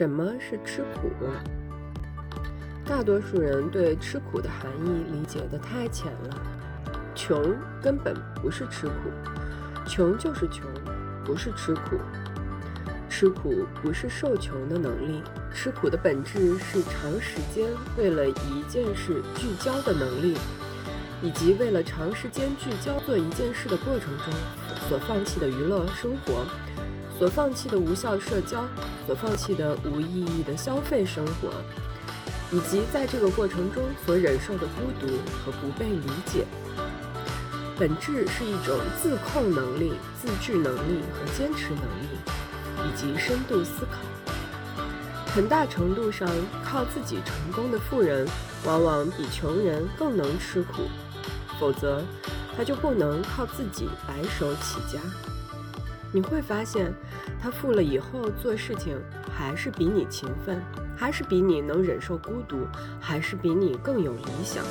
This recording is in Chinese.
什么是吃苦？大多数人对吃苦的含义理解的太浅了。穷根本不是吃苦，穷就是穷，不是吃苦。吃苦不是受穷的能力，吃苦的本质是长时间为了一件事聚焦的能力，以及为了长时间聚焦做一件事的过程中所放弃的娱乐生活。所放弃的无效社交，所放弃的无意义的消费生活，以及在这个过程中所忍受的孤独和不被理解，本质是一种自控能力、自制能力和坚持能力，以及深度思考。很大程度上，靠自己成功的富人，往往比穷人更能吃苦，否则他就不能靠自己白手起家。你会发现，他富了以后做事情还是比你勤奋，还是比你能忍受孤独，还是比你更有理想。